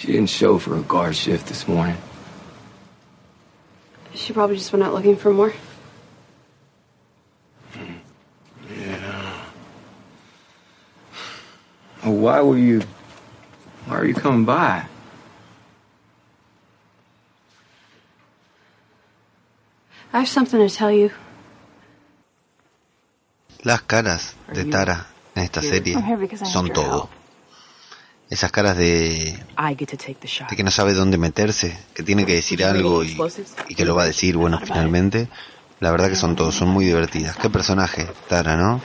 She didn't show for a guard shift this morning. She probably just went out looking for more. Yeah. Well, why were you. Why are you coming by? I have something to tell you. Las caras de Tara en esta serie son todo. Esas caras de, de que no sabe dónde meterse, que tiene que decir algo y, y que lo va a decir, bueno, finalmente. La verdad que son todos, son muy divertidas. Qué personaje, Tara, ¿no?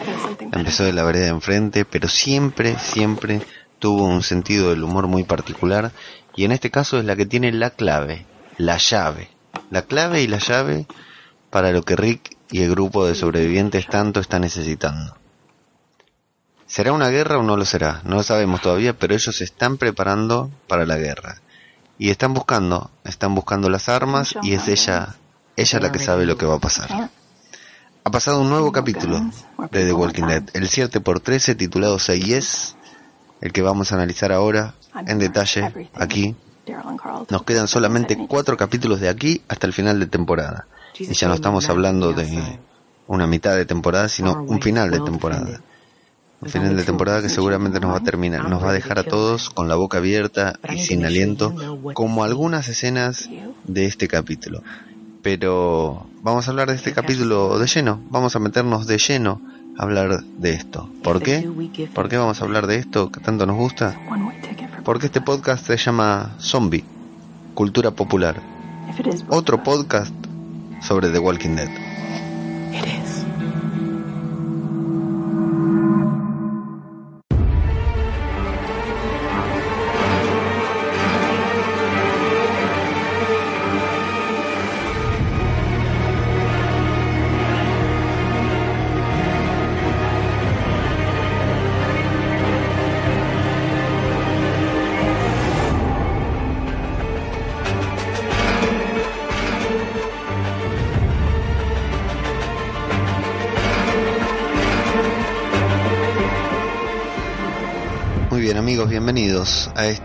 Empezó de la vereda de enfrente, pero siempre, siempre tuvo un sentido del humor muy particular. Y en este caso es la que tiene la clave, la llave. La clave y la llave para lo que Rick y el grupo de sobrevivientes tanto están necesitando. ¿Será una guerra o no lo será? No lo sabemos todavía, pero ellos se están preparando para la guerra. Y están buscando, están buscando las armas y es ella, ella la que sabe lo que va a pasar. Ha pasado un nuevo capítulo de The Walking Dead, el 7 por 13 titulado Say Yes, el que vamos a analizar ahora en detalle aquí. Nos quedan solamente cuatro capítulos de aquí hasta el final de temporada. Y ya no estamos hablando de una mitad de temporada, sino un final de temporada un final de temporada que seguramente nos va a terminar, nos va a dejar a todos con la boca abierta y sin aliento, como algunas escenas de este capítulo. Pero vamos a hablar de este capítulo de lleno, vamos a meternos de lleno a hablar de esto. ¿Por qué? ¿Por qué vamos a hablar de esto que tanto nos gusta? Porque este podcast se llama Zombie, Cultura Popular. Otro podcast sobre The Walking Dead.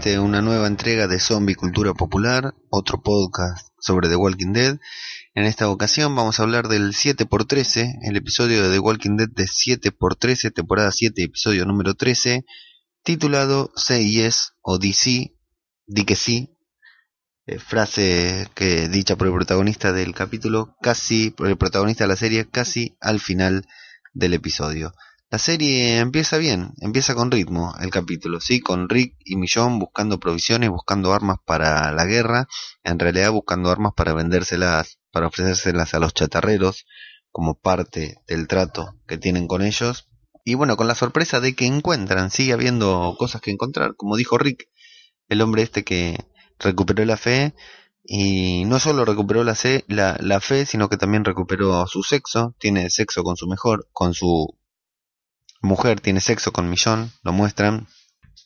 Este una nueva entrega de Zombie Cultura Popular, otro podcast sobre The Walking Dead. En esta ocasión vamos a hablar del 7x13, el episodio de The Walking Dead de 7x13, temporada 7, episodio número 13, titulado Say Yes o DC, di que sí, eh, frase que dicha por el protagonista del capítulo, casi por el protagonista de la serie, casi al final del episodio. La serie empieza bien, empieza con ritmo el capítulo, sí, con Rick y Millón buscando provisiones, buscando armas para la guerra, en realidad buscando armas para vendérselas, para ofrecérselas a los chatarreros como parte del trato que tienen con ellos. Y bueno, con la sorpresa de que encuentran, sigue habiendo cosas que encontrar, como dijo Rick, el hombre este que recuperó la fe y no solo recuperó la, la, la fe, sino que también recuperó su sexo, tiene sexo con su mejor, con su mujer tiene sexo con Millón, lo muestran,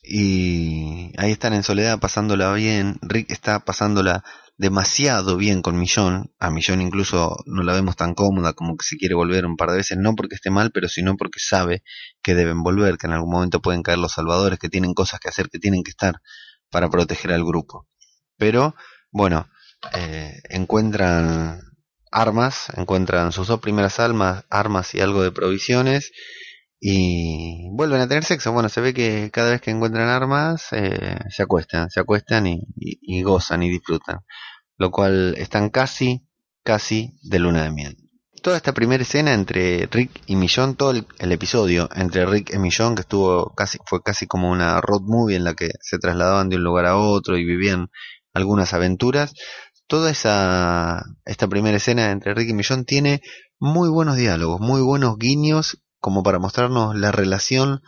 y ahí están en soledad pasándola bien, Rick está pasándola demasiado bien con Millón, a Millón incluso no la vemos tan cómoda como que se quiere volver un par de veces, no porque esté mal, pero sino porque sabe que deben volver, que en algún momento pueden caer los salvadores, que tienen cosas que hacer, que tienen que estar para proteger al grupo. Pero, bueno, eh, encuentran armas, encuentran sus dos primeras almas, armas y algo de provisiones, y vuelven a tener sexo. Bueno, se ve que cada vez que encuentran armas eh, se acuestan, se acuestan y, gozan y disfrutan, lo cual están casi, casi de luna de miel. Toda esta primera escena entre Rick y Millón, todo el, episodio entre Rick y Millón, que estuvo casi, fue casi como una road movie en la que se trasladaban de un lugar a otro y vivían algunas aventuras. Toda esa, esta primera escena entre Rick y Millón tiene muy buenos diálogos, muy buenos guiños como para mostrarnos la relación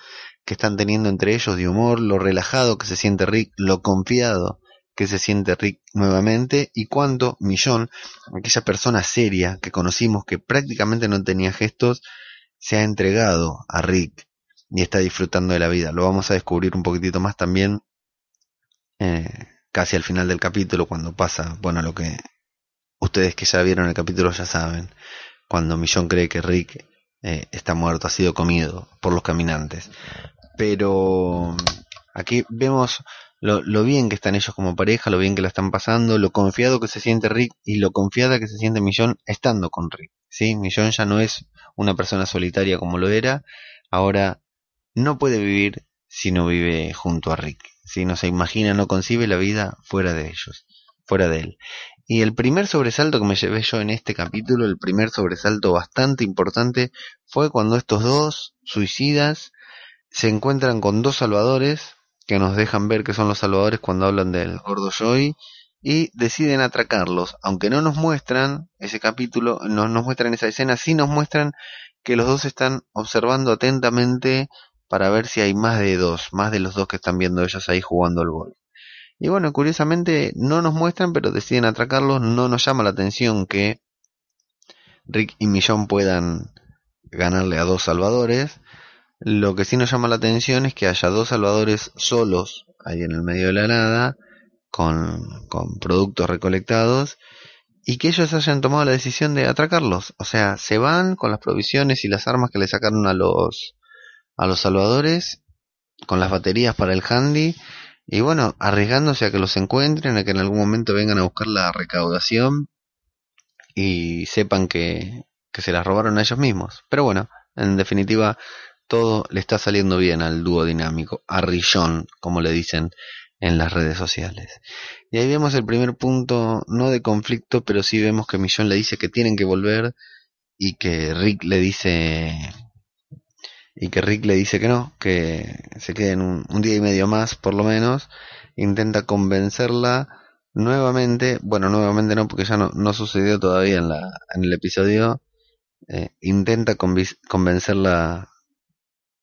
que están teniendo entre ellos de humor, lo relajado que se siente Rick, lo confiado que se siente Rick nuevamente y cuánto Millón, aquella persona seria que conocimos que prácticamente no tenía gestos, se ha entregado a Rick y está disfrutando de la vida. Lo vamos a descubrir un poquitito más también eh, casi al final del capítulo cuando pasa, bueno, lo que ustedes que ya vieron el capítulo ya saben, cuando Millón cree que Rick eh, está muerto, ha sido comido por los caminantes. Pero aquí vemos lo, lo bien que están ellos como pareja, lo bien que la están pasando, lo confiado que se siente Rick y lo confiada que se siente Millón estando con Rick. ¿sí? Millón ya no es una persona solitaria como lo era, ahora no puede vivir si no vive junto a Rick. Si no se imagina, no concibe la vida fuera de ellos, fuera de él. Y el primer sobresalto que me llevé yo en este capítulo, el primer sobresalto bastante importante, fue cuando estos dos suicidas se encuentran con dos salvadores que nos dejan ver que son los salvadores cuando hablan del gordo Joy y deciden atracarlos. Aunque no nos muestran ese capítulo, no nos muestran esa escena, sí nos muestran que los dos están observando atentamente para ver si hay más de dos, más de los dos que están viendo ellos ahí jugando al golf. Y bueno, curiosamente no nos muestran, pero deciden atracarlos. No nos llama la atención que Rick y Millón puedan ganarle a dos salvadores. Lo que sí nos llama la atención es que haya dos salvadores solos ahí en el medio de la nada, con, con productos recolectados, y que ellos hayan tomado la decisión de atracarlos. O sea, se van con las provisiones y las armas que le sacaron a los, a los salvadores, con las baterías para el handy, y bueno, arriesgándose a que los encuentren, a que en algún momento vengan a buscar la recaudación y sepan que, que se las robaron a ellos mismos. Pero bueno, en definitiva, todo le está saliendo bien al dúo dinámico, a Rillón, como le dicen en las redes sociales. Y ahí vemos el primer punto, no de conflicto, pero sí vemos que Millón le dice que tienen que volver y que Rick le dice y que Rick le dice que no, que se queden un, día y medio más por lo menos, intenta convencerla nuevamente, bueno, nuevamente no, porque ya no, no sucedió todavía en, la, en el episodio, eh, intenta convencerla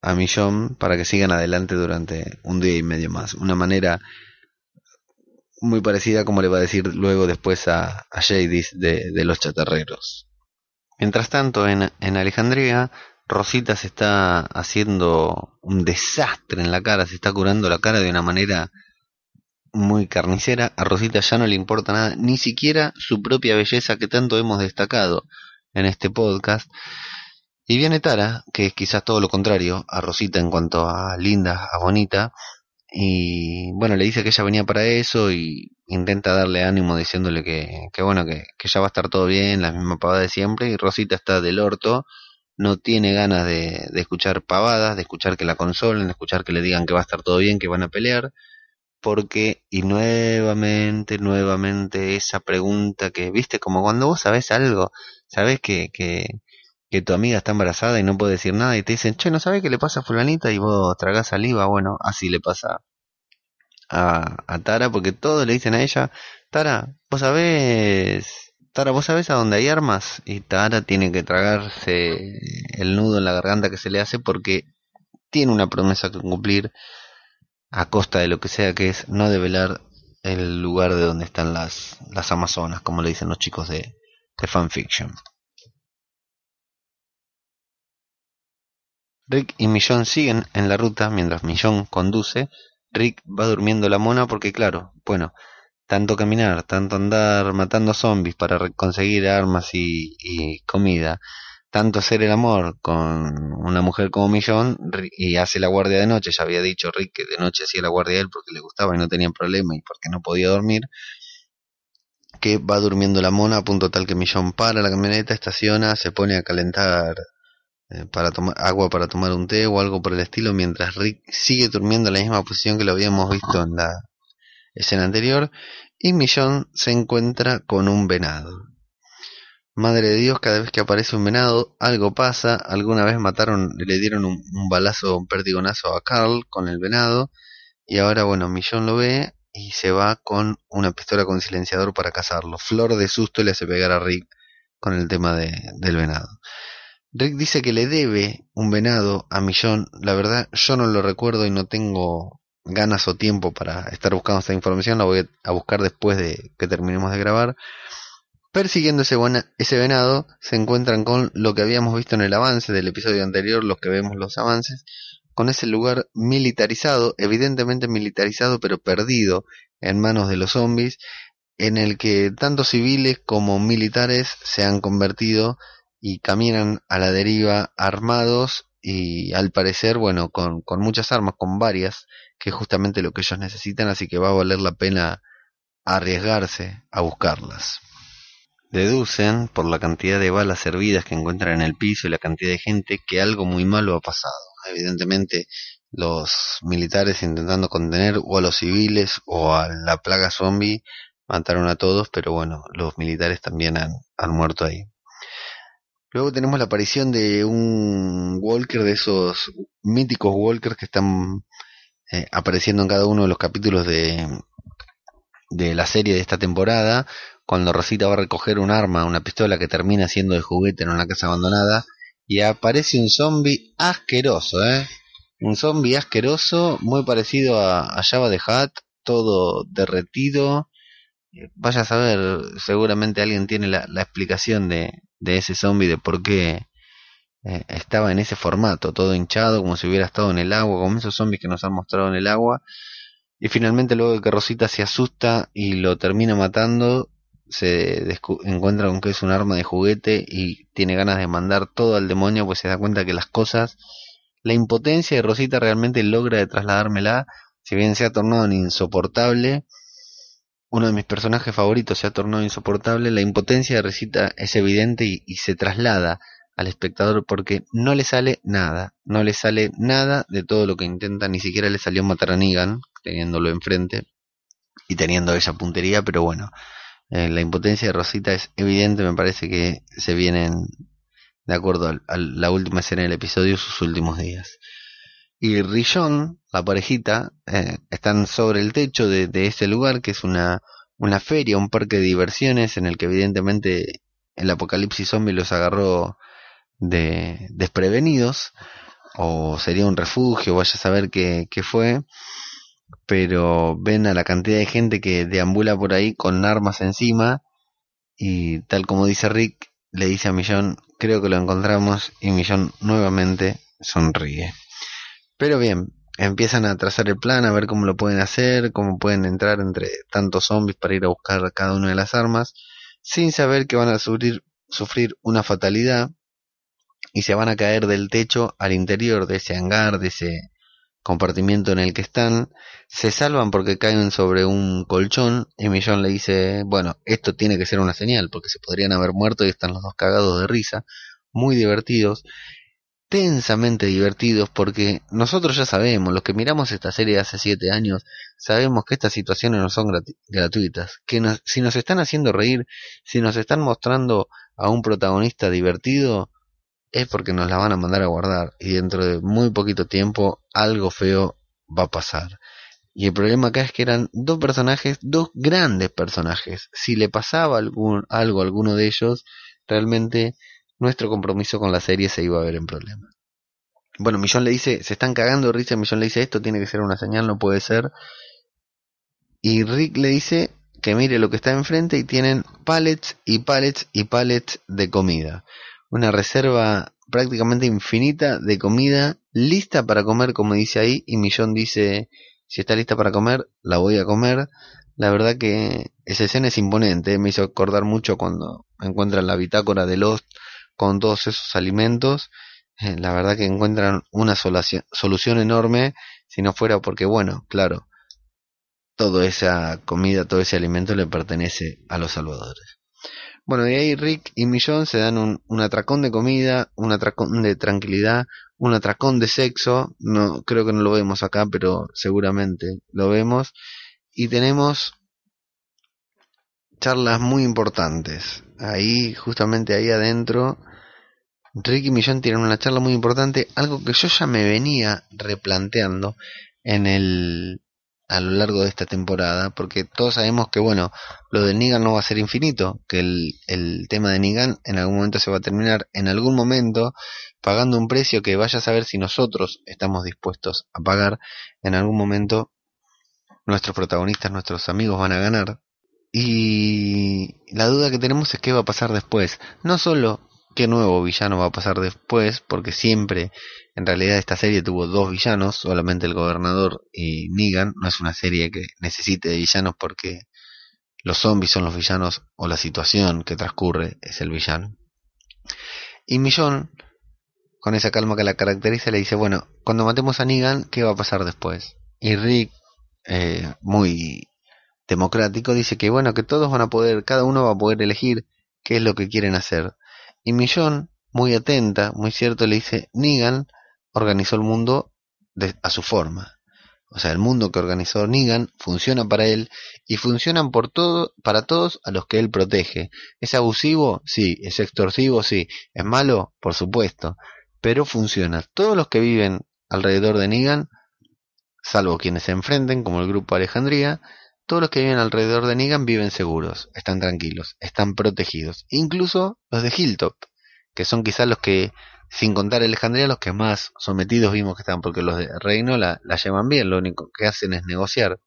a Millón para que sigan adelante durante un día y medio más, una manera muy parecida como le va a decir luego después a, a Jadis de, de los chatarreros. Mientras tanto, en, en Alejandría, Rosita se está haciendo un desastre en la cara, se está curando la cara de una manera muy carnicera. A Rosita ya no le importa nada, ni siquiera su propia belleza que tanto hemos destacado en este podcast. Y viene Tara, que es quizás todo lo contrario a Rosita en cuanto a linda, a bonita. Y bueno, le dice que ella venía para eso y intenta darle ánimo diciéndole que, que bueno, que, que ya va a estar todo bien, la misma pavada de siempre. Y Rosita está del orto no tiene ganas de, de, escuchar pavadas, de escuchar que la consolen, de escuchar que le digan que va a estar todo bien, que van a pelear, porque, y nuevamente, nuevamente esa pregunta que, viste, como cuando vos sabés algo, sabés que, que, que tu amiga está embarazada y no puede decir nada y te dicen, che, ¿no sabés qué le pasa a fulanita? Y vos tragás saliva, bueno, así le pasa a, a Tara, porque todos le dicen a ella, Tara, vos sabés Tara, ¿vos sabés a dónde hay armas? Y Tara tiene que tragarse el nudo en la garganta que se le hace porque tiene una promesa que cumplir a costa de lo que sea que es no develar el lugar de donde están las, las amazonas, como le dicen los chicos de, de fanfiction. Rick y Millón siguen en la ruta mientras Millón conduce. Rick va durmiendo la mona porque claro, bueno, tanto caminar, tanto andar matando zombies para conseguir armas y, y, comida, tanto hacer el amor con una mujer como Millón y hace la guardia de noche, ya había dicho Rick que de noche hacía la guardia a él porque le gustaba y no tenía problema y porque no podía dormir, que va durmiendo la mona a punto tal que Millón para la camioneta, estaciona, se pone a calentar eh, para tomar agua para tomar un té o algo por el estilo mientras Rick sigue durmiendo en la misma posición que lo habíamos visto en la escena anterior, y Millón se encuentra con un venado. Madre de Dios, cada vez que aparece un venado, algo pasa. Alguna vez mataron, le dieron un, balazo, un perdigonazo a Carl con el venado. Y ahora, bueno, Millón lo ve y se va con una pistola con silenciador para cazarlo. Flor de susto le hace pegar a Rick con el tema de, del venado. Rick dice que le debe un venado a Millón. La verdad, yo no lo recuerdo y no tengo ganas o tiempo para estar buscando esta información, la voy a buscar después de que terminemos de grabar. Persiguiendo ese, buena, ese venado, se encuentran con lo que habíamos visto en el avance del episodio anterior, los que vemos los avances, con ese lugar militarizado, evidentemente militarizado, pero perdido en manos de los zombies, en el que tanto civiles como militares se han convertido y caminan a la deriva armados y al parecer, bueno, con, con muchas armas, con varias, que es justamente lo que ellos necesitan, así que va a valer la pena arriesgarse a buscarlas. Deducen, por la cantidad de balas servidas que encuentran en el piso y la cantidad de gente, que algo muy malo ha pasado. Evidentemente, los militares intentando contener o a los civiles o a la plaga zombie mataron a todos, pero bueno, los militares también han, han muerto ahí. Luego tenemos la aparición de un Walker, de esos míticos Walkers que están eh, apareciendo en cada uno de los capítulos de, de la serie de esta temporada, cuando Rosita va a recoger un arma, una pistola que termina siendo de juguete en una casa abandonada, y aparece un zombie asqueroso, ¿eh? Un zombie asqueroso, muy parecido a, a Java de Hat, todo derretido. Vaya a saber, seguramente alguien tiene la, la explicación de, de ese zombie, de por qué eh, estaba en ese formato, todo hinchado, como si hubiera estado en el agua, como esos zombies que nos han mostrado en el agua. Y finalmente luego de que Rosita se asusta y lo termina matando, se encuentra con que es un arma de juguete y tiene ganas de mandar todo al demonio, pues se da cuenta que las cosas, la impotencia de Rosita realmente logra de trasladármela, si bien se ha tornado insoportable, uno de mis personajes favoritos se ha tornado insoportable, la impotencia de Rosita es evidente y se traslada al espectador porque no le sale nada, no le sale nada de todo lo que intenta, ni siquiera le salió matar a Negan, teniéndolo enfrente y teniendo esa puntería, pero bueno, eh, la impotencia de Rosita es evidente, me parece que se vienen de acuerdo a, la última escena del episodio, sus últimos días. Y Rillon, la parejita, eh, están sobre el techo de, de ese lugar, que es una, una feria, un parque de diversiones, en el que evidentemente el apocalipsis zombie los agarró de desprevenidos, o sería un refugio, vaya a saber qué, fue, pero ven a la cantidad de gente que deambula por ahí con armas encima y tal como dice Rick, le dice a Millón, creo que lo encontramos y Millón nuevamente sonríe. Pero bien, empiezan a trazar el plan, a ver cómo lo pueden hacer, cómo pueden entrar entre tantos zombies para ir a buscar cada una de las armas, sin saber que van a sufrir una fatalidad y se van a caer del techo al interior de ese hangar, de ese compartimiento en el que están, se salvan porque caen sobre un colchón y Millón le dice, bueno, esto tiene que ser una señal porque se podrían haber muerto y están los dos cagados de risa, muy divertidos, tensamente divertidos porque nosotros ya sabemos, los que miramos esta serie hace siete años, sabemos que estas situaciones no son gratuitas, que si nos están haciendo reír, si nos están mostrando a un protagonista divertido, es porque nos la van a mandar a guardar y dentro de muy poquito tiempo algo feo va a pasar. Y el problema acá es que eran dos personajes, dos grandes personajes. Si le pasaba algún, algo a alguno de ellos, realmente nuestro compromiso con la serie se iba a ver en problema. Bueno, Millón le dice, se están cagando risa, Millón le dice, esto tiene que ser una señal, no puede ser. Y Rick le dice que mire lo que está enfrente y tienen pallets y pallets y pallets de comida una reserva prácticamente infinita de comida lista para comer, como dice ahí, y Millón dice, si está lista para comer, la voy a comer. La verdad que esa escena es imponente, me hizo acordar mucho cuando encuentran la bitácora de Lost con todos esos alimentos. Eh, la verdad que encuentran una solución enorme, si no fuera porque, bueno, claro, toda esa comida, todo ese alimento le pertenece a los salvadores. Bueno, y ahí Rick y Millón se dan un, atracón de comida, un atracón de tranquilidad, un atracón de sexo. No, creo que no lo vemos acá, pero seguramente lo vemos. Y tenemos charlas muy importantes. Ahí, justamente ahí adentro, Rick y Millón tienen una charla muy importante, algo que yo ya me venía replanteando en el a lo largo de esta temporada, porque todos sabemos que, bueno, lo de Negan no va a ser infinito, que el, el tema de Negan en algún momento se va a terminar, en algún momento, pagando un precio que vaya a saber si nosotros estamos dispuestos a pagar, en algún momento nuestros protagonistas, nuestros amigos van a ganar. Y la duda que tenemos es qué va a pasar después. No solo qué nuevo villano va a pasar después, porque siempre en realidad esta serie tuvo dos villanos, solamente el gobernador y Negan. No es una serie que necesite de villanos porque los zombies son los villanos o la situación que transcurre es el villano. Y Millón, con esa calma que la caracteriza, le dice, bueno, cuando matemos a Negan, ¿qué va a pasar después? Y Rick, eh, muy democrático, dice que bueno, que todos van a poder, cada uno va a poder elegir qué es lo que quieren hacer. Y Millón, muy atenta, muy cierto, le dice, Negan organizó el mundo a su forma. O sea, el mundo que organizó Negan funciona para él y funcionan por todo, para todos a los que él protege. ¿Es abusivo? Sí. ¿Es extorsivo? Sí. ¿Es malo? Por supuesto. Pero funciona. Todos los que viven alrededor de Negan, salvo quienes se enfrenten, como el grupo Alejandría, todos los que viven alrededor de Negan viven seguros, están tranquilos, están protegidos. Incluso los de Hilltop, que son quizás los que, sin contar Alejandría, los que más sometidos vimos que están, porque los de Reino la, llevan bien, lo único que hacen es negociar.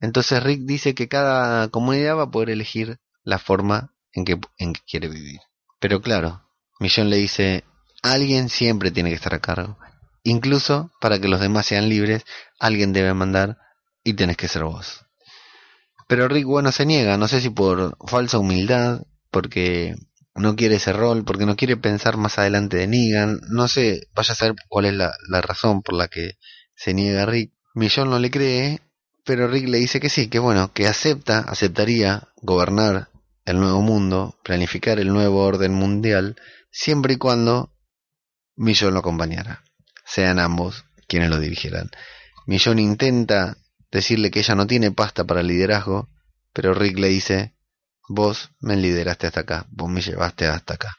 Entonces Rick dice que cada comunidad va a poder elegir la forma en que, en que quiere vivir. Pero claro, Millón le dice, alguien siempre tiene que estar a cargo. Incluso para que los demás sean libres, alguien debe mandar y tenés que ser vos. Pero Rick, bueno, se niega, no sé si por falsa humildad, porque no quiere ese rol, porque no quiere pensar más adelante de Negan, no sé, vaya a saber cuál es la, razón por la que se niega Rick. Millón no le cree, pero Rick le dice que sí, que bueno, que acepta, aceptaría gobernar el nuevo mundo, planificar el nuevo orden mundial, siempre y cuando Millón lo acompañara, sean ambos quienes lo dirigieran. Millón intenta decirle que ella no tiene pasta para liderazgo, pero Rick le dice, vos me lideraste hasta acá, vos me llevaste hasta acá.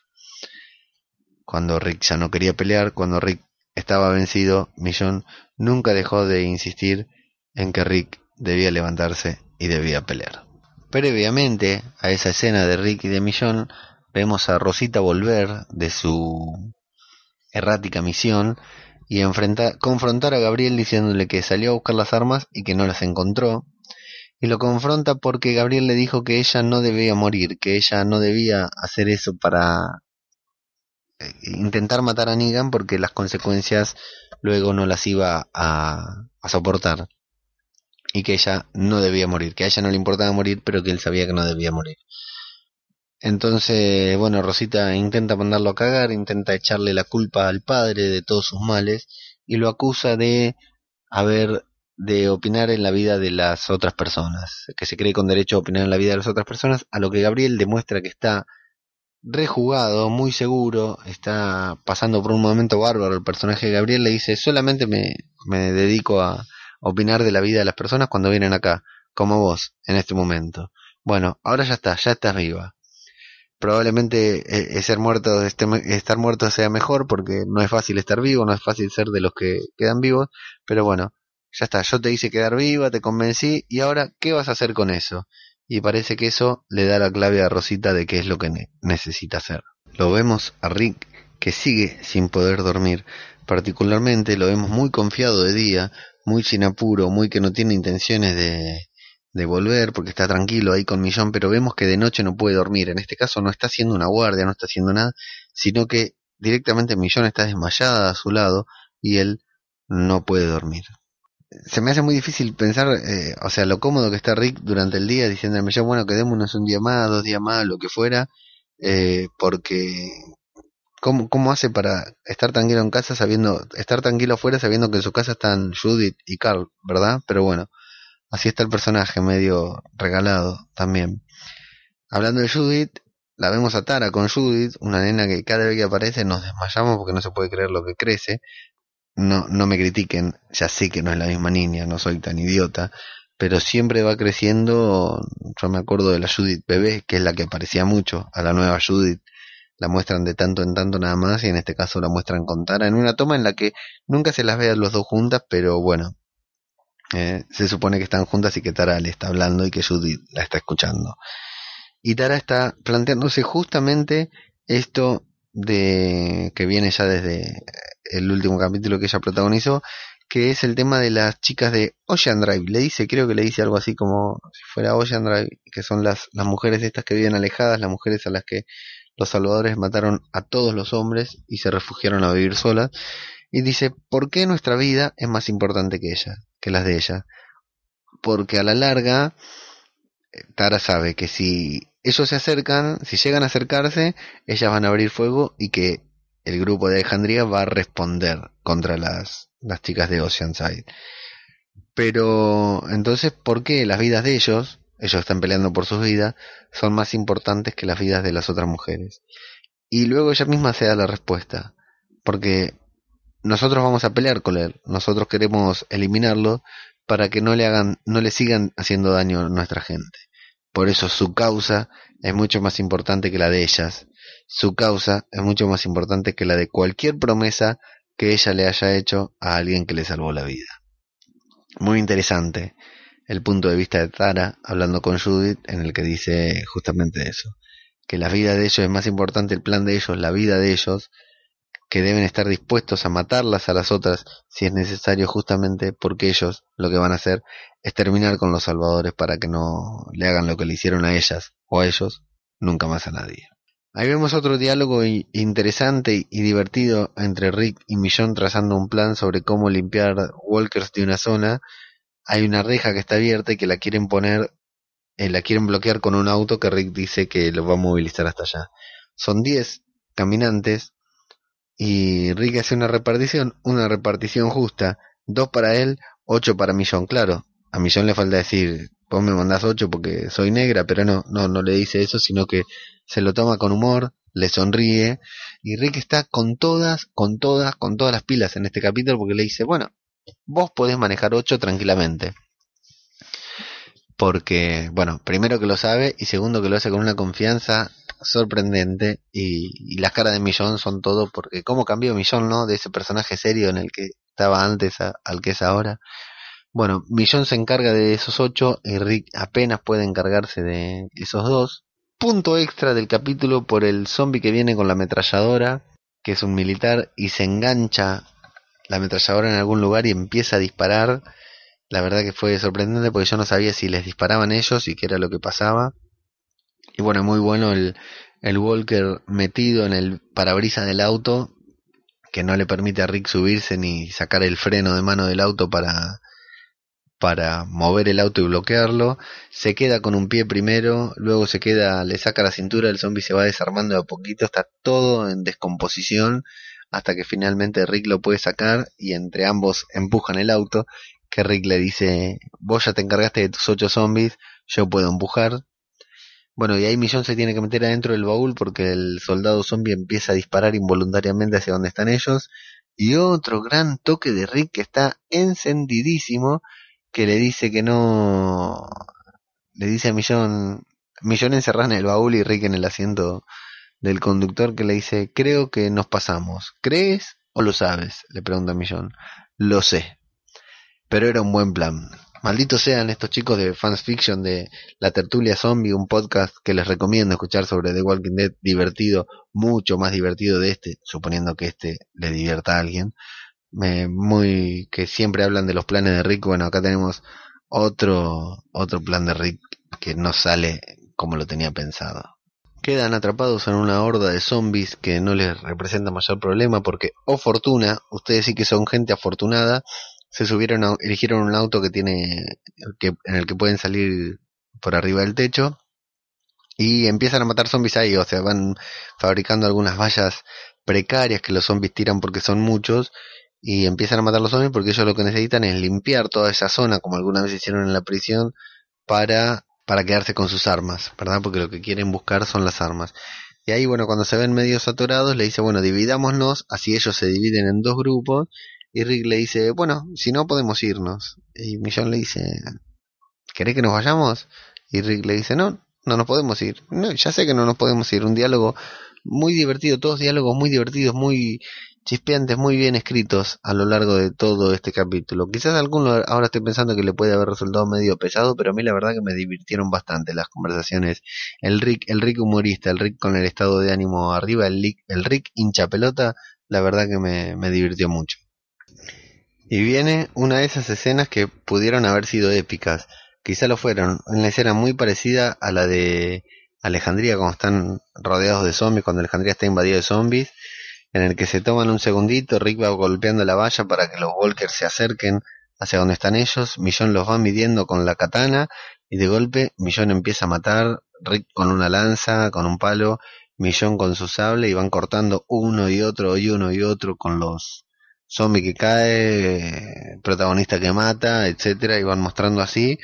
Cuando Rick ya no quería pelear, cuando Rick estaba vencido, Millón nunca dejó de insistir en que Rick debía levantarse y debía pelear. Previamente a esa escena de Rick y de Millón, vemos a Rosita volver de su errática misión y enfrentar, confrontar a Gabriel diciéndole que salió a buscar las armas y que no las encontró. Y lo confronta porque Gabriel le dijo que ella no debía morir, que ella no debía hacer eso para eh, intentar matar a Negan porque las consecuencias luego no las iba a, a soportar. Y que ella no debía morir, que a ella no le importaba morir, pero que él sabía que no debía morir. Entonces, bueno, Rosita intenta mandarlo a cagar, intenta echarle la culpa al padre de todos sus males y lo acusa de haber de opinar en la vida de las otras personas, que se cree con derecho a opinar en la vida de las otras personas, a lo que Gabriel demuestra que está rejugado, muy seguro, está pasando por un momento bárbaro. El personaje de Gabriel le dice, solamente me, me dedico a opinar de la vida de las personas cuando vienen acá, como vos, en este momento. Bueno, ahora ya está, ya estás viva probablemente eh, ser muerto, este, estar muerto sea mejor porque no es fácil estar vivo, no es fácil ser de los que quedan vivos, pero bueno, ya está, yo te hice quedar viva, te convencí y ahora, ¿qué vas a hacer con eso? Y parece que eso le da la clave a Rosita de qué es lo que necesita hacer. Lo vemos a Rick que sigue sin poder dormir, particularmente lo vemos muy confiado de día, muy sin apuro, muy que no tiene intenciones de, de volver porque está tranquilo ahí con Millón, pero vemos que de noche no puede dormir. En este caso no está haciendo una guardia, no está haciendo nada, sino que directamente Millón está desmayada a su lado y él no puede dormir. Se me hace muy difícil pensar, eh, o sea, lo cómodo que está Rick durante el día diciendo a Millón, bueno, quedémonos un día más, dos días más, lo que fuera, eh, porque ¿cómo, ¿cómo hace para estar tranquilo en casa sabiendo, estar tranquilo afuera sabiendo que en su casa están Judith y Carl, ¿verdad? Pero bueno, Así está el personaje, medio regalado también. Hablando de Judith, la vemos a Tara con Judith, una nena que cada vez que aparece nos desmayamos porque no se puede creer lo que crece. No, no me critiquen, ya sé que no es la misma niña, no soy tan idiota, pero siempre va creciendo. Yo me acuerdo de la Judith bebé, que es la que aparecía mucho, a la nueva Judith la muestran de tanto en tanto nada más y en este caso la muestran con Tara en una toma en la que nunca se las ve a los dos juntas, pero bueno, eh, se supone que están juntas y que Tara le está hablando y que Judy la está escuchando. Y Tara está planteándose justamente esto de que viene ya desde el último capítulo que ella protagonizó, que es el tema de las chicas de Ocean Drive. Le dice, creo que le dice algo así como si fuera Ocean Drive, que son las, las mujeres estas que viven alejadas, las mujeres a las que los salvadores mataron a todos los hombres y se refugiaron a vivir solas. Y dice, ¿por qué nuestra vida es más importante que ella, que las de ella? Porque a la larga, Tara sabe que si ellos se acercan, si llegan a acercarse, ellas van a abrir fuego y que el grupo de Alejandría va a responder contra las, las chicas de Oceanside. Pero entonces, ¿por qué las vidas de ellos, ellos están peleando por sus vidas, son más importantes que las vidas de las otras mujeres? Y luego ella misma se da la respuesta, porque nosotros vamos a pelear con él, nosotros queremos eliminarlo para que no le hagan, no le sigan haciendo daño a nuestra gente. Por eso su causa es mucho más importante que la de ellas. Su causa es mucho más importante que la de cualquier promesa que ella le haya hecho a alguien que le salvó la vida. Muy interesante el punto de vista de Tara hablando con Judith en el que dice justamente eso, que la vida de ellos es más importante, el plan de ellos, la vida de ellos, que deben estar dispuestos a matarlas a las otras si es necesario justamente porque ellos lo que van a hacer es terminar con los salvadores para que no le hagan lo que le hicieron a ellas o a ellos, nunca más a nadie. Ahí vemos otro diálogo interesante y divertido entre Rick y Millón trazando un plan sobre cómo limpiar walkers de una zona. Hay una reja que está abierta y que la quieren poner, eh, la quieren bloquear con un auto que Rick dice que lo va a movilizar hasta allá. Son 10 caminantes y Rick hace una repartición, una repartición justa, dos para él, ocho para Millón, claro. A Millón le falta decir, vos me mandás ocho porque soy negra, pero no, no, no le dice eso, sino que se lo toma con humor, le sonríe, y Rick está con todas, con todas, con todas las pilas en este capítulo porque le dice, bueno, vos podés manejar ocho tranquilamente. Porque, bueno, primero que lo sabe y segundo que lo hace con una confianza sorprendente y, las caras de Millón son todo porque cómo cambió Millón, ¿no? De ese personaje serio en el que estaba antes al que es ahora. Bueno, Millón se encarga de esos ocho y Rick apenas puede encargarse de esos dos. Punto extra del capítulo por el zombie que viene con la ametralladora, que es un militar, y se engancha la ametralladora en algún lugar y empieza a disparar. La verdad que fue sorprendente porque yo no sabía si les disparaban ellos y qué era lo que pasaba. Y bueno, muy bueno el, el Walker metido en el parabrisas del auto, que no le permite a Rick subirse ni sacar el freno de mano del auto para, para mover el auto y bloquearlo. Se queda con un pie primero, luego se queda, le saca la cintura, el zombie se va desarmando de a poquito, está todo en descomposición hasta que finalmente Rick lo puede sacar y entre ambos empujan el auto, que Rick le dice, vos ya te encargaste de tus ocho zombies, yo puedo empujar, bueno, y ahí Millón se tiene que meter adentro del baúl porque el soldado zombie empieza a disparar involuntariamente hacia donde están ellos. Y otro gran toque de Rick que está encendidísimo, que le dice que no... Le dice a Millón, Millón encerrado en el baúl y Rick en el asiento del conductor que le dice, creo que nos pasamos. ¿Crees o lo sabes? Le pregunta Millón. Lo sé. Pero era un buen plan. Malditos sean estos chicos de Fans Fiction de La Tertulia Zombie, un podcast que les recomiendo escuchar sobre The Walking Dead, divertido, mucho más divertido de este, suponiendo que este le divierta a alguien. muy que siempre hablan de los planes de Rick. Bueno, acá tenemos otro otro plan de Rick que no sale como lo tenía pensado. Quedan atrapados en una horda de zombies que no les representa mayor problema porque, o oh fortuna, ustedes sí que son gente afortunada, se subieron, a, eligieron un auto que tiene, que, en el que pueden salir por arriba del techo y empiezan a matar zombies ahí, o sea, van fabricando algunas vallas precarias que los zombies tiran porque son muchos y empiezan a matar los zombies porque ellos lo que necesitan es limpiar toda esa zona, como alguna vez hicieron en la prisión, para, para quedarse con sus armas, ¿verdad? Porque lo que quieren buscar son las armas. Y ahí, bueno, cuando se ven medio saturados, le dice, bueno, dividámonos, así ellos se dividen en dos grupos y Rick le dice, bueno, si no podemos irnos. Y Millón le dice, ¿querés que nos vayamos? Y Rick le dice, no, no nos podemos ir. No, ya sé que no nos podemos ir. Un diálogo muy divertido, todos diálogos muy divertidos, muy chispeantes, muy bien escritos a lo largo de todo este capítulo. Quizás alguno ahora estoy pensando que le puede haber resultado medio pesado, pero a mí la verdad que me divirtieron bastante las conversaciones. El Rick, el Rick humorista, el Rick con el estado de ánimo arriba, el, Rick, el Rick hincha pelota, la verdad que me, me divirtió mucho. Y viene una de esas escenas que pudieron haber sido épicas. Quizá lo fueron. Una escena muy parecida a la de Alejandría cuando están rodeados de zombies, cuando Alejandría está invadido de zombies, en el que se toman un segundito, Rick va golpeando la valla para que los Walkers se acerquen hacia donde están ellos, Millón los va midiendo con la katana y de golpe Millón empieza a matar, Rick con una lanza, con un palo, Millón con su sable y van cortando uno y otro y uno y otro con los zombie que cae, protagonista que mata, etcétera, y van mostrando así,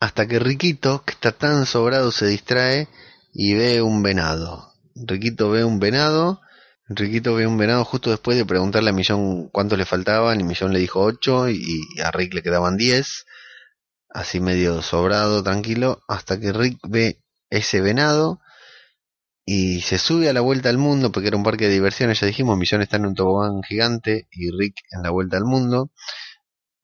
hasta que Riquito, que está tan sobrado, se distrae y ve un venado. Riquito ve un venado, Riquito ve un venado justo después de preguntarle a Millón cuánto le faltaban, y Millón le dijo ocho, y a Rick le quedaban diez, así medio sobrado, tranquilo, hasta que Rick ve ese venado, y se sube a la vuelta al mundo porque era un parque de diversiones, ya dijimos, Millón está en un tobogán gigante y Rick en la vuelta al mundo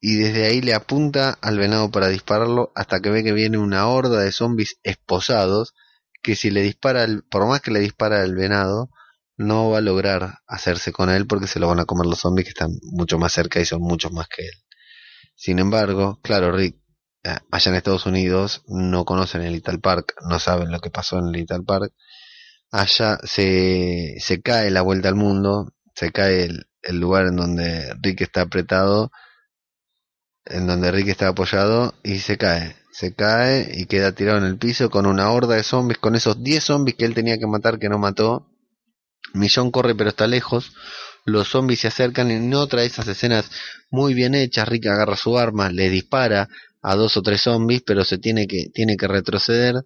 y desde ahí le apunta al venado para dispararlo hasta que ve que viene una horda de zombies esposados que si le dispara, por más que le dispara el venado, no va a lograr hacerse con él porque se lo van a comer los zombies que están mucho más cerca y son muchos más que él. Sin embargo, claro, Rick, eh, allá en Estados Unidos no conocen el Little Park, no saben lo que pasó en el Little Park allá se, se cae la vuelta al mundo, se cae el, el, lugar en donde Rick está apretado, en donde Rick está apoyado y se cae. Se cae y queda tirado en el piso con una horda de zombies, con esos 10 zombies que él tenía que matar que no mató. Millón corre pero está lejos. Los zombies se acercan en otra de esas escenas muy bien hechas. Rick agarra su arma, le dispara a dos o tres zombies, pero se tiene que, tiene que retroceder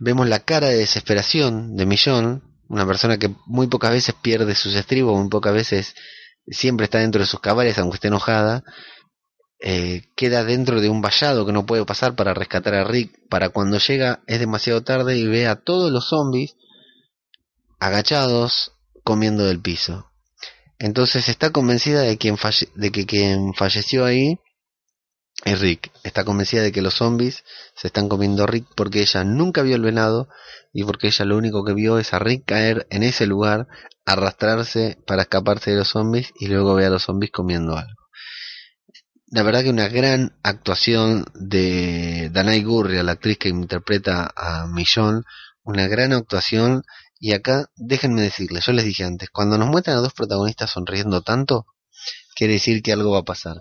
vemos la cara de desesperación de Millón, una persona que muy pocas veces pierde sus estribos, muy pocas veces siempre está dentro de sus cabales, aunque esté enojada, eh, queda dentro de un vallado que no puede pasar para rescatar a Rick, para cuando llega es demasiado tarde y ve a todos los zombies agachados comiendo del piso. Entonces está convencida de, de que quien falleció ahí es Rick. Está convencida de que los zombies se están comiendo a Rick porque ella nunca vio el venado y porque ella lo único que vio es a Rick caer en ese lugar, arrastrarse para escaparse de los zombies y luego ve a los zombies comiendo algo. La verdad que una gran actuación de Danai Gurria, la actriz que interpreta a Millón, una gran actuación y acá déjenme decirles, yo les dije antes, cuando nos muestran a dos protagonistas sonriendo tanto, quiere decir que algo va a pasar.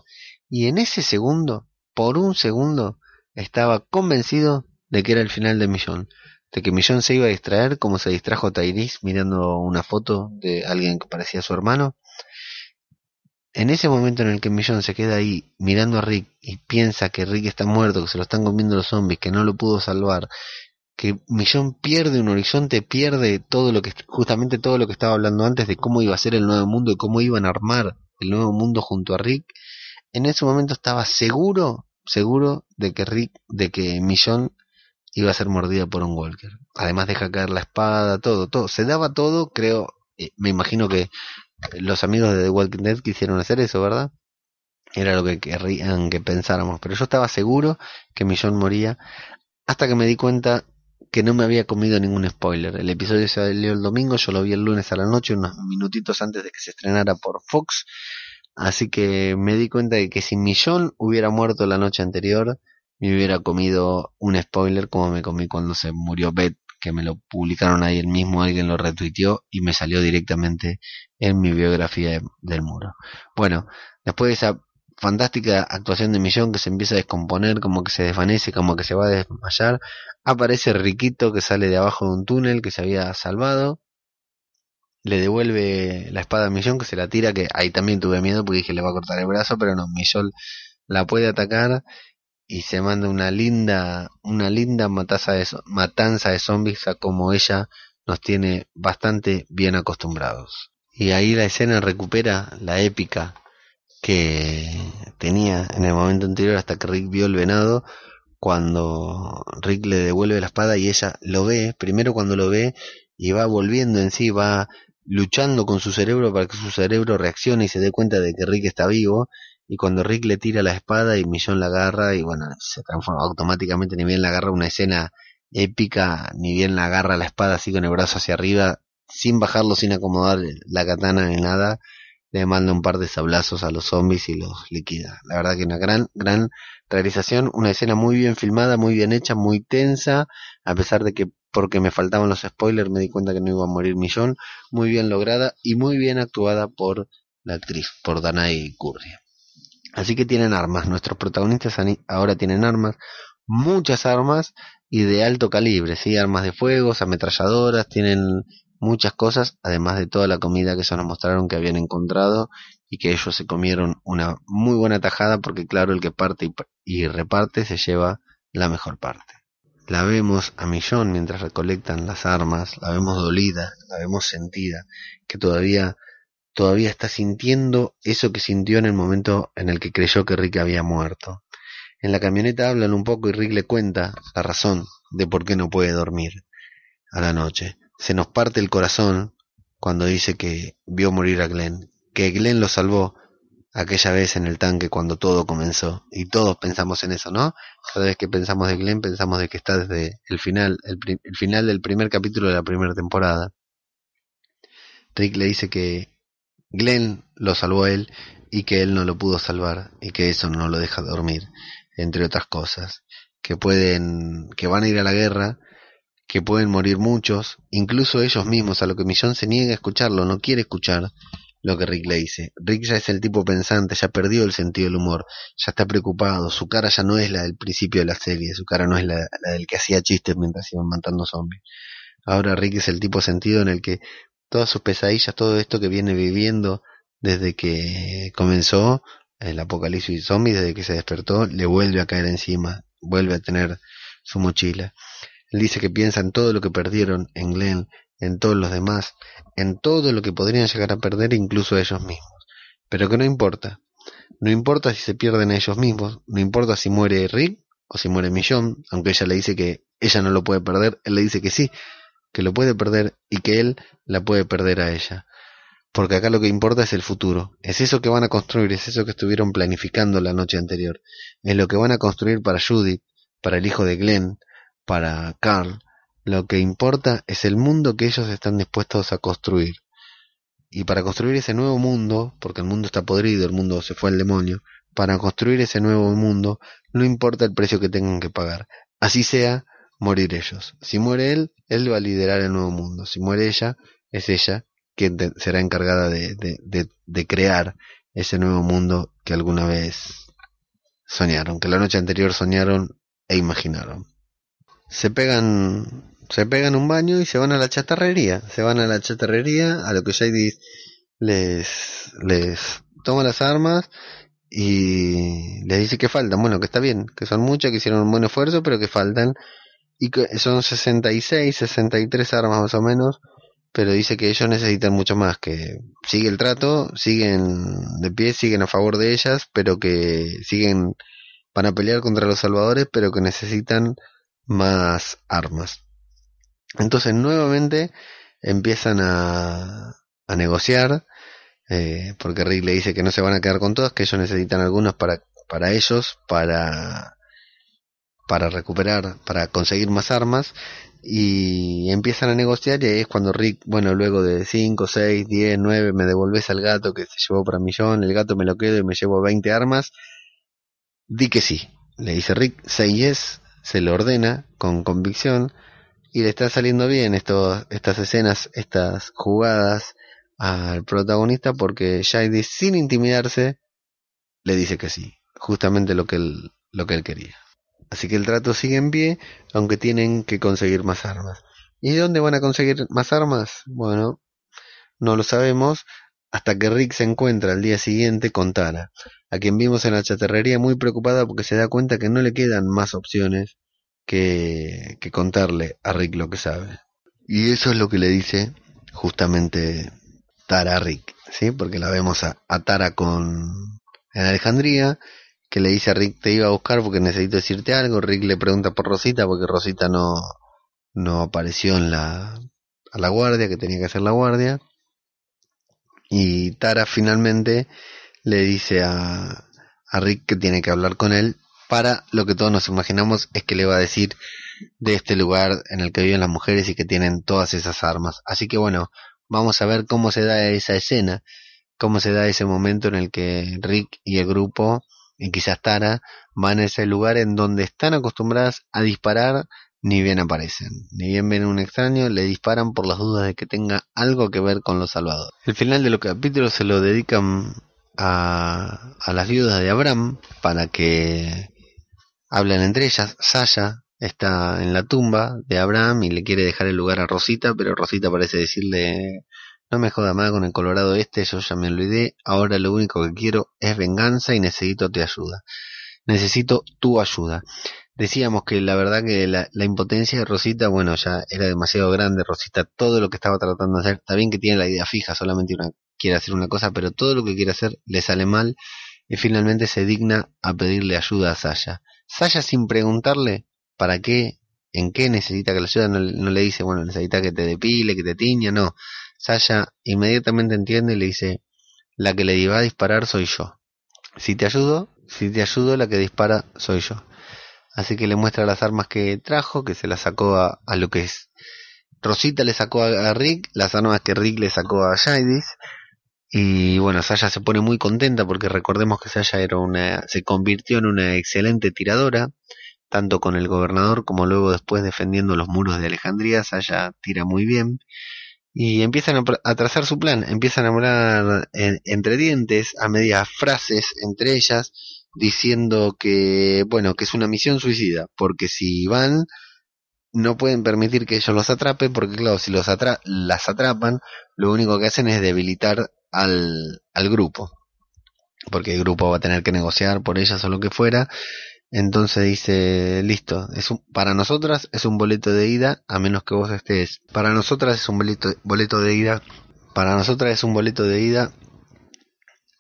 Y en ese segundo por un segundo estaba convencido de que era el final de Millón, de que Millón se iba a distraer como se distrajo Tyrese mirando una foto de alguien que parecía su hermano. En ese momento en el que Millón se queda ahí mirando a Rick y piensa que Rick está muerto, que se lo están comiendo los zombies, que no lo pudo salvar, que Millón pierde un horizonte, pierde todo lo que justamente todo lo que estaba hablando antes de cómo iba a ser el nuevo mundo y cómo iban a armar el nuevo mundo junto a Rick, en ese momento estaba seguro, seguro de que Rick, de que Millón iba a ser mordida por un Walker. Además deja caer la espada, todo, todo. Se daba todo, creo, eh, me imagino que los amigos de The Walking Dead quisieron hacer eso, ¿verdad? Era lo que querrían que pensáramos. Pero yo estaba seguro que Millón moría hasta que me di cuenta que no me había comido ningún spoiler. El episodio se salió el domingo, yo lo vi el lunes a la noche, unos minutitos antes de que se estrenara por Fox. Así que me di cuenta de que si Millón hubiera muerto la noche anterior, me hubiera comido un spoiler como me comí cuando se murió Beth, que me lo publicaron ahí el mismo, alguien lo retuiteó y me salió directamente en mi biografía del muro. Bueno, después de esa fantástica actuación de Millón que se empieza a descomponer, como que se desvanece, como que se va a desmayar, aparece Riquito que sale de abajo de un túnel que se había salvado le devuelve la espada a Millón que se la tira, que ahí también tuve miedo porque dije le va a cortar el brazo, pero no, Millón la puede atacar y se manda una linda, una linda matanza de, matanza de zombies a como ella nos tiene bastante bien acostumbrados. Y ahí la escena recupera la épica que tenía en el momento anterior hasta que Rick vio el venado cuando Rick le devuelve la espada y ella lo ve, primero cuando lo ve y va volviendo en sí, va luchando con su cerebro para que su cerebro reaccione y se dé cuenta de que Rick está vivo. Y cuando Rick le tira la espada y Millón la agarra y bueno, se transforma automáticamente, ni bien la agarra una escena épica, ni bien la agarra la espada así con el brazo hacia arriba, sin bajarlo, sin acomodar la katana ni nada, le manda un par de sablazos a los zombies y los liquida. La verdad que una gran, gran realización, una escena muy bien filmada, muy bien hecha, muy tensa, a pesar de que porque me faltaban los spoilers me di cuenta que no iba a morir Millón, muy bien lograda y muy bien actuada por la actriz, por Danai Curry. Así que tienen armas, nuestros protagonistas ahora tienen armas, muchas armas y de alto calibre, ¿sí? armas de fuego, ametralladoras, tienen muchas cosas, además de toda la comida que se nos mostraron que habían encontrado y que ellos se comieron una muy buena tajada porque claro, el que parte y, reparte se lleva la mejor parte. La vemos a Millón mientras recolectan las armas, la vemos dolida, la vemos sentida, que todavía todavía está sintiendo eso que sintió en el momento en el que creyó que Rick había muerto. En la camioneta hablan un poco y Rick le cuenta la razón de por qué no puede dormir a la noche. Se nos parte el corazón cuando dice que vio morir a Glenn, que Glenn lo salvó aquella vez en el tanque cuando todo comenzó. Y todos pensamos en eso, ¿no? Cada vez que pensamos de Glenn pensamos de que está desde el final, el, final del primer capítulo de la primera temporada. Rick le dice que Glenn lo salvó a él y que él no lo pudo salvar y que eso no lo deja dormir entre otras cosas, que pueden, que van a ir a la guerra, que pueden morir muchos, incluso ellos mismos, a lo que Millón se niega a escucharlo, no quiere escuchar lo que Rick le dice. Rick ya es el tipo pensante, ya perdió el sentido del humor, ya está preocupado, su cara ya no es la del principio de la serie, su cara no es la, la del que hacía chistes mientras iban matando zombies. Ahora Rick es el tipo sentido en el que todas sus pesadillas, todo esto que viene viviendo desde que comenzó, el apocalipsis zombie desde que se despertó le vuelve a caer encima, vuelve a tener su mochila. Él dice que piensa en todo lo que perdieron en Glenn, en todos los demás, en todo lo que podrían llegar a perder incluso ellos mismos. Pero que no importa. No importa si se pierden ellos mismos, no importa si muere Rick o si muere Millón, aunque ella le dice que ella no lo puede perder, él le dice que sí, que lo puede perder y que él la puede perder a ella porque acá lo que importa es el futuro, es eso que van a construir, es eso que estuvieron planificando la noche anterior, es lo que van a construir para Judith, para el hijo de Glenn, para Carl, lo que importa es el mundo que ellos están dispuestos a construir. Y para construir ese nuevo mundo, porque el mundo está podrido, el mundo se fue al demonio, para construir ese nuevo mundo no importa el precio que tengan que pagar, así sea morir ellos. Si muere él, él va a liderar el nuevo mundo, si muere ella, es ella que será encargada de, crear ese nuevo mundo que alguna vez soñaron, que la noche anterior soñaron e imaginaron. Se pegan, se pegan un baño y se van a la chatarrería, se van a la chatarrería, a lo que Shady les, les toma las armas y les dice que faltan, bueno, que está bien, que son muchas, que hicieron un buen esfuerzo, pero que faltan, y que son 66, 63 armas más o menos, pero dice que ellos necesitan mucho más, que sigue el trato, siguen de pie, siguen a favor de ellas, pero que siguen, van a pelear contra los salvadores, pero que necesitan más armas. Entonces nuevamente empiezan a, negociar, eh, porque Rick le dice que no se van a quedar con todas, que ellos necesitan algunas para, para ellos, para, para recuperar, para conseguir más armas, y empiezan a negociar y es cuando Rick, bueno, luego de 5, 6, 10, 9, me devolves al gato que se llevó para millón, el gato me lo quedo y me llevo 20 armas, di que sí, le dice Rick, say yes, se lo ordena con convicción y le está saliendo bien estas escenas, estas jugadas al protagonista porque Shady sin intimidarse le dice que sí, justamente lo que él, lo que él quería. Así que el trato sigue en pie, aunque tienen que conseguir más armas. ¿Y dónde van a conseguir más armas? Bueno, no lo sabemos hasta que Rick se encuentra al día siguiente con Tara, a quien vimos en la chatarrería muy preocupada porque se da cuenta que no le quedan más opciones que, que contarle a Rick lo que sabe. Y eso es lo que le dice justamente Tara a Rick, ¿sí? Porque la vemos a, a Tara con en Alejandría que le dice a Rick te iba a buscar porque necesito decirte algo. Rick le pregunta por Rosita porque Rosita no, no apareció en la, a la guardia, que tenía que hacer la guardia. Y Tara finalmente le dice a, a Rick que tiene que hablar con él para lo que todos nos imaginamos es que le va a decir de este lugar en el que viven las mujeres y que tienen todas esas armas. Así que bueno, vamos a ver cómo se da esa escena, cómo se da ese momento en el que Rick y el grupo y quizás Tara van a ese lugar en donde están acostumbradas a disparar ni bien aparecen. Ni bien ven un extraño, le disparan por las dudas de que tenga algo que ver con los salvadores. El final de los capítulos se lo dedican a, a las viudas de Abraham para que hablen entre ellas. Sasha está en la tumba de Abraham y le quiere dejar el lugar a Rosita, pero Rosita parece decirle, no me joda más con el Colorado este, yo ya me olvidé, ahora lo único que quiero es venganza y necesito tu ayuda. Necesito tu ayuda. Decíamos que la verdad que la, la, impotencia de Rosita, bueno, ya era demasiado grande. Rosita, todo lo que estaba tratando de hacer, está bien que tiene la idea fija, solamente una, quiere hacer una cosa, pero todo lo que quiere hacer le sale mal y finalmente se digna a pedirle ayuda a Saya. Saya sin preguntarle para qué, en qué necesita que le ayude, no, le dice, bueno, necesita que te depile, que te tiña, no. Saya inmediatamente entiende y le dice, la que le va a disparar soy yo. Si te ayudo, si te ayudo, la que dispara soy yo. Así que le muestra las armas que trajo, que se las sacó a, a lo que es. Rosita le sacó a, a, Rick, las armas que Rick le sacó a Jadis. Y bueno, Saya se pone muy contenta porque recordemos que Saya era una, se convirtió en una excelente tiradora, tanto con el gobernador como luego después defendiendo los muros de Alejandría. Saya tira muy bien. Y empiezan a, a trazar su plan, empiezan a hablar en, entre dientes, a medias frases entre ellas, diciendo que, bueno, que es una misión suicida, porque si van, no pueden permitir que ellos los atrapen, porque claro, si los atra las atrapan, lo único que hacen es debilitar al, al grupo, porque el grupo va a tener que negociar por ellas o lo que fuera. Entonces dice, listo, es un, para nosotras es un boleto de ida, a menos que vos estés. Para nosotras es un boleto, boleto de ida, para nosotras es un boleto de ida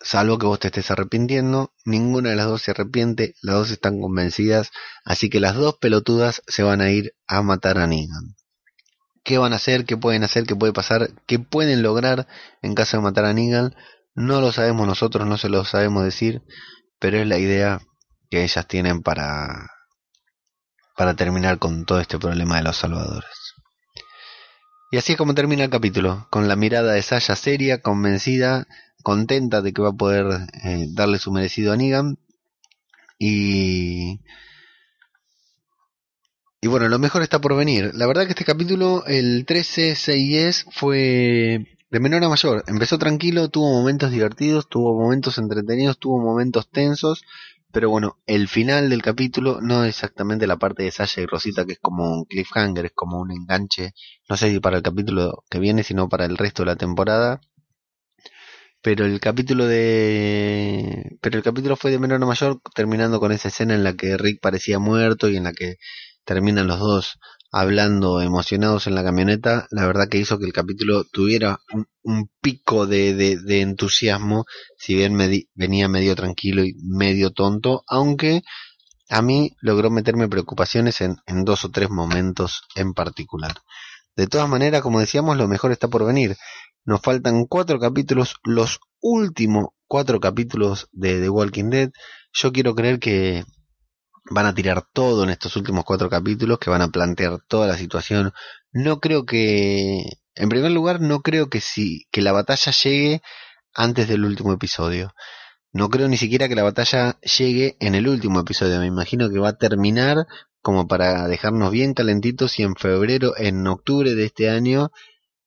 salvo que vos te estés arrepintiendo, ninguna de las dos se arrepiente, las dos están convencidas, así que las dos pelotudas se van a ir a matar a Negan. ¿Qué van a hacer? ¿Qué pueden hacer? ¿Qué puede pasar? ¿Qué pueden lograr en caso de matar a Negan? No lo sabemos nosotros, no se lo sabemos decir, pero es la idea que ellas tienen para para terminar con todo este problema de los salvadores. Y así es como termina el capítulo, con la mirada de Saya seria, convencida contenta de que va a poder eh, darle su merecido a Negan. Y. Y bueno, lo mejor está por venir. La verdad que este capítulo, el 13 6 fue de menor a mayor. Empezó tranquilo, tuvo momentos divertidos, tuvo momentos entretenidos, tuvo momentos tensos. Pero bueno, el final del capítulo, no exactamente la parte de Sasha y Rosita, que es como un cliffhanger, es como un enganche, no sé si para el capítulo que viene, sino para el resto de la temporada pero el capítulo de pero el capítulo fue de menor a mayor terminando con esa escena en la que Rick parecía muerto y en la que terminan los dos hablando emocionados en la camioneta la verdad que hizo que el capítulo tuviera un, pico de, entusiasmo si bien venía medio tranquilo y medio tonto aunque a mí logró meterme preocupaciones en, en dos o tres momentos en particular de todas maneras como decíamos lo mejor está por venir nos faltan cuatro capítulos, los últimos cuatro capítulos de The Walking Dead. Yo quiero creer que van a tirar todo en estos últimos cuatro capítulos, que van a plantear toda la situación. No creo que, en primer lugar, no creo que si que la batalla llegue antes del último episodio. No creo ni siquiera que la batalla llegue en el último episodio. Me imagino que va a terminar como para dejarnos bien calentitos y en febrero, en octubre de este año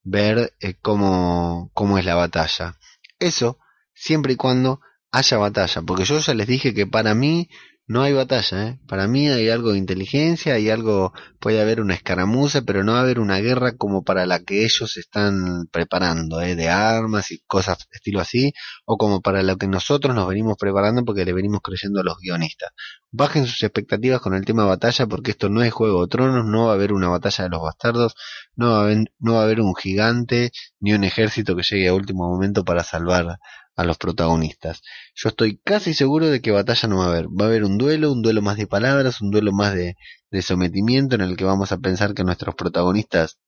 ver eh, cómo, cómo es la batalla. Eso siempre y cuando haya batalla, porque yo ya les dije que para mí no hay batalla, ¿eh? para mí hay algo de inteligencia, hay algo, puede haber una escaramuza, pero no va a haber una guerra como para la que ellos están preparando, ¿eh? de armas y cosas estilo así, o como para lo que nosotros nos venimos preparando porque le venimos creyendo a los guionistas. Bajen sus expectativas con el tema batalla porque esto no es Juego de Tronos, no va a haber una batalla de los bastardos, no va a haber, no va a haber un gigante ni un ejército que llegue a último momento para salvar a los protagonistas. Yo estoy casi seguro de que batalla no va a haber. Va a haber un duelo, un duelo más de palabras, un duelo más de, de sometimiento en el que vamos a pensar que nuestros protagonistas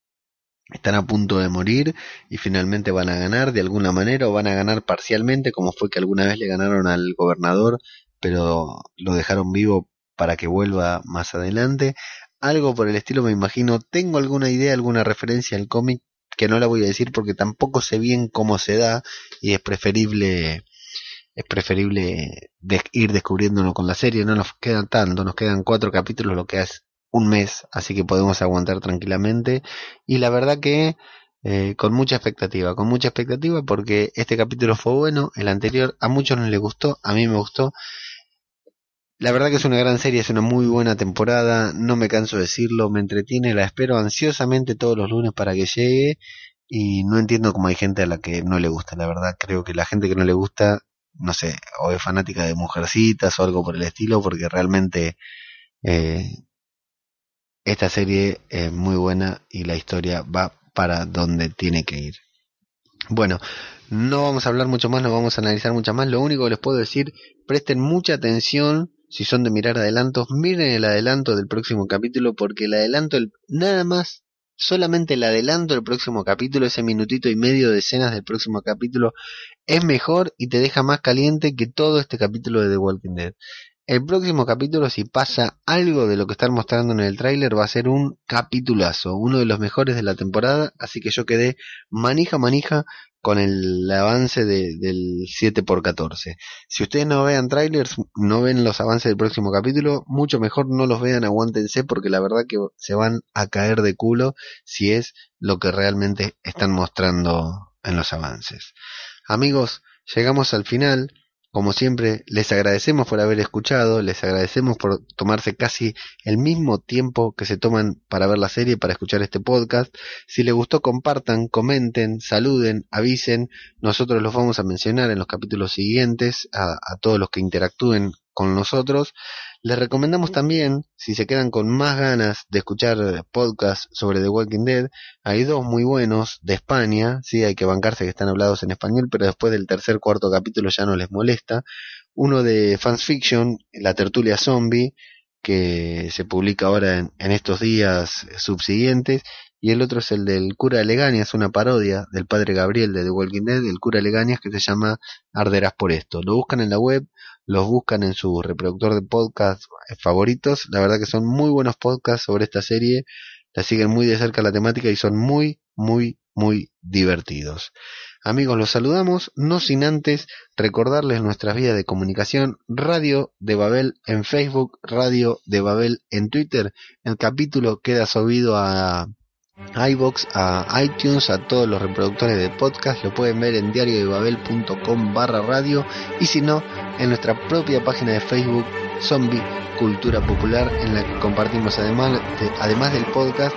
están a punto de morir y finalmente van a ganar de alguna manera o van a ganar parcialmente como fue que alguna vez le ganaron al gobernador pero lo dejaron vivo para que vuelva más adelante algo por el estilo me imagino tengo alguna idea alguna referencia al cómic que no la voy a decir porque tampoco sé bien cómo se da y es preferible es preferible ir descubriéndolo con la serie. No nos quedan tanto nos quedan cuatro capítulos lo que es un mes así que podemos aguantar tranquilamente. Y la verdad que eh, con mucha expectativa con mucha expectativa porque este capítulo fue bueno el anterior a muchos no les gustó a mí me gustó la verdad que es una gran serie, es una muy buena temporada, no me canso de decirlo, me entretiene, la espero ansiosamente todos los lunes para que llegue y no entiendo cómo hay gente a la que no le gusta, la verdad creo que la gente que no le gusta, no sé, o es fanática de mujercitas o algo por el estilo, porque realmente eh, esta serie es muy buena y la historia va para donde tiene que ir. Bueno, no vamos a hablar mucho más, no vamos a analizar mucho más. Lo único que les puedo decir, presten mucha atención si son de mirar adelantos, miren el adelanto del próximo capítulo porque el adelanto, nada más, solamente el adelanto del próximo capítulo, ese minutito y medio de escenas del próximo capítulo, es mejor y te deja más caliente que todo este capítulo de The Walking Dead. El próximo capítulo, si pasa algo de lo que están mostrando en el tráiler, va a ser un capitulazo, uno de los mejores de la temporada, así que yo quedé manija manija con el avance de, del 7x14. Si ustedes no vean trailers, no ven los avances del próximo capítulo, mucho mejor no los vean, aguántense, porque la verdad que se van a caer de culo si es lo que realmente están mostrando en los avances. Amigos, llegamos al final. Como siempre, les agradecemos por haber escuchado, les agradecemos por tomarse casi el mismo tiempo que se toman para ver la serie, para escuchar este podcast. Si les gustó, compartan, comenten, saluden, avisen. Nosotros los vamos a mencionar en los capítulos siguientes a, a todos los que interactúen con nosotros. Les recomendamos también, si se quedan con más ganas de escuchar podcasts sobre The Walking Dead, hay dos muy buenos de España, sí, hay que bancarse que están hablados en español, pero después del tercer cuarto capítulo ya no les molesta. Uno de Fans Fiction, La Tertulia Zombie, que se publica ahora en, en estos días subsiguientes, y el otro es el del cura Legañas, una parodia del padre Gabriel de The Walking Dead, el cura Legañas, que se llama Arderás por esto. Lo buscan en la web, los buscan en su reproductor de podcast favoritos. La verdad que son muy buenos podcasts sobre esta serie, la siguen muy de cerca la temática y son muy, muy, muy divertidos. Amigos, los saludamos, no sin antes recordarles nuestras vías de comunicación, Radio de Babel en Facebook, Radio de Babel en Twitter. El capítulo queda subido a iBox, a iTunes, a todos los reproductores de podcast, lo pueden ver en diariodebabel.com barra radio y si no, en nuestra propia página de Facebook, Zombie Cultura Popular, en la que compartimos además, además del podcast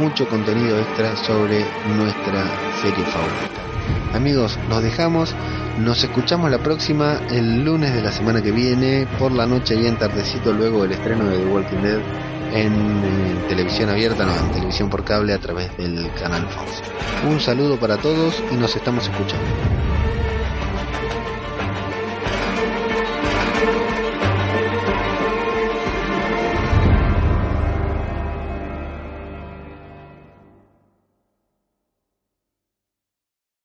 mucho contenido extra sobre nuestra serie favorita. Amigos, los dejamos. Nos escuchamos la próxima el lunes de la semana que viene, por la noche bien tardecito, luego del estreno de The Walking Dead en, en, televisión abierta, no, en televisión por cable a través del canal Fox. Un saludo para todos y nos estamos escuchando.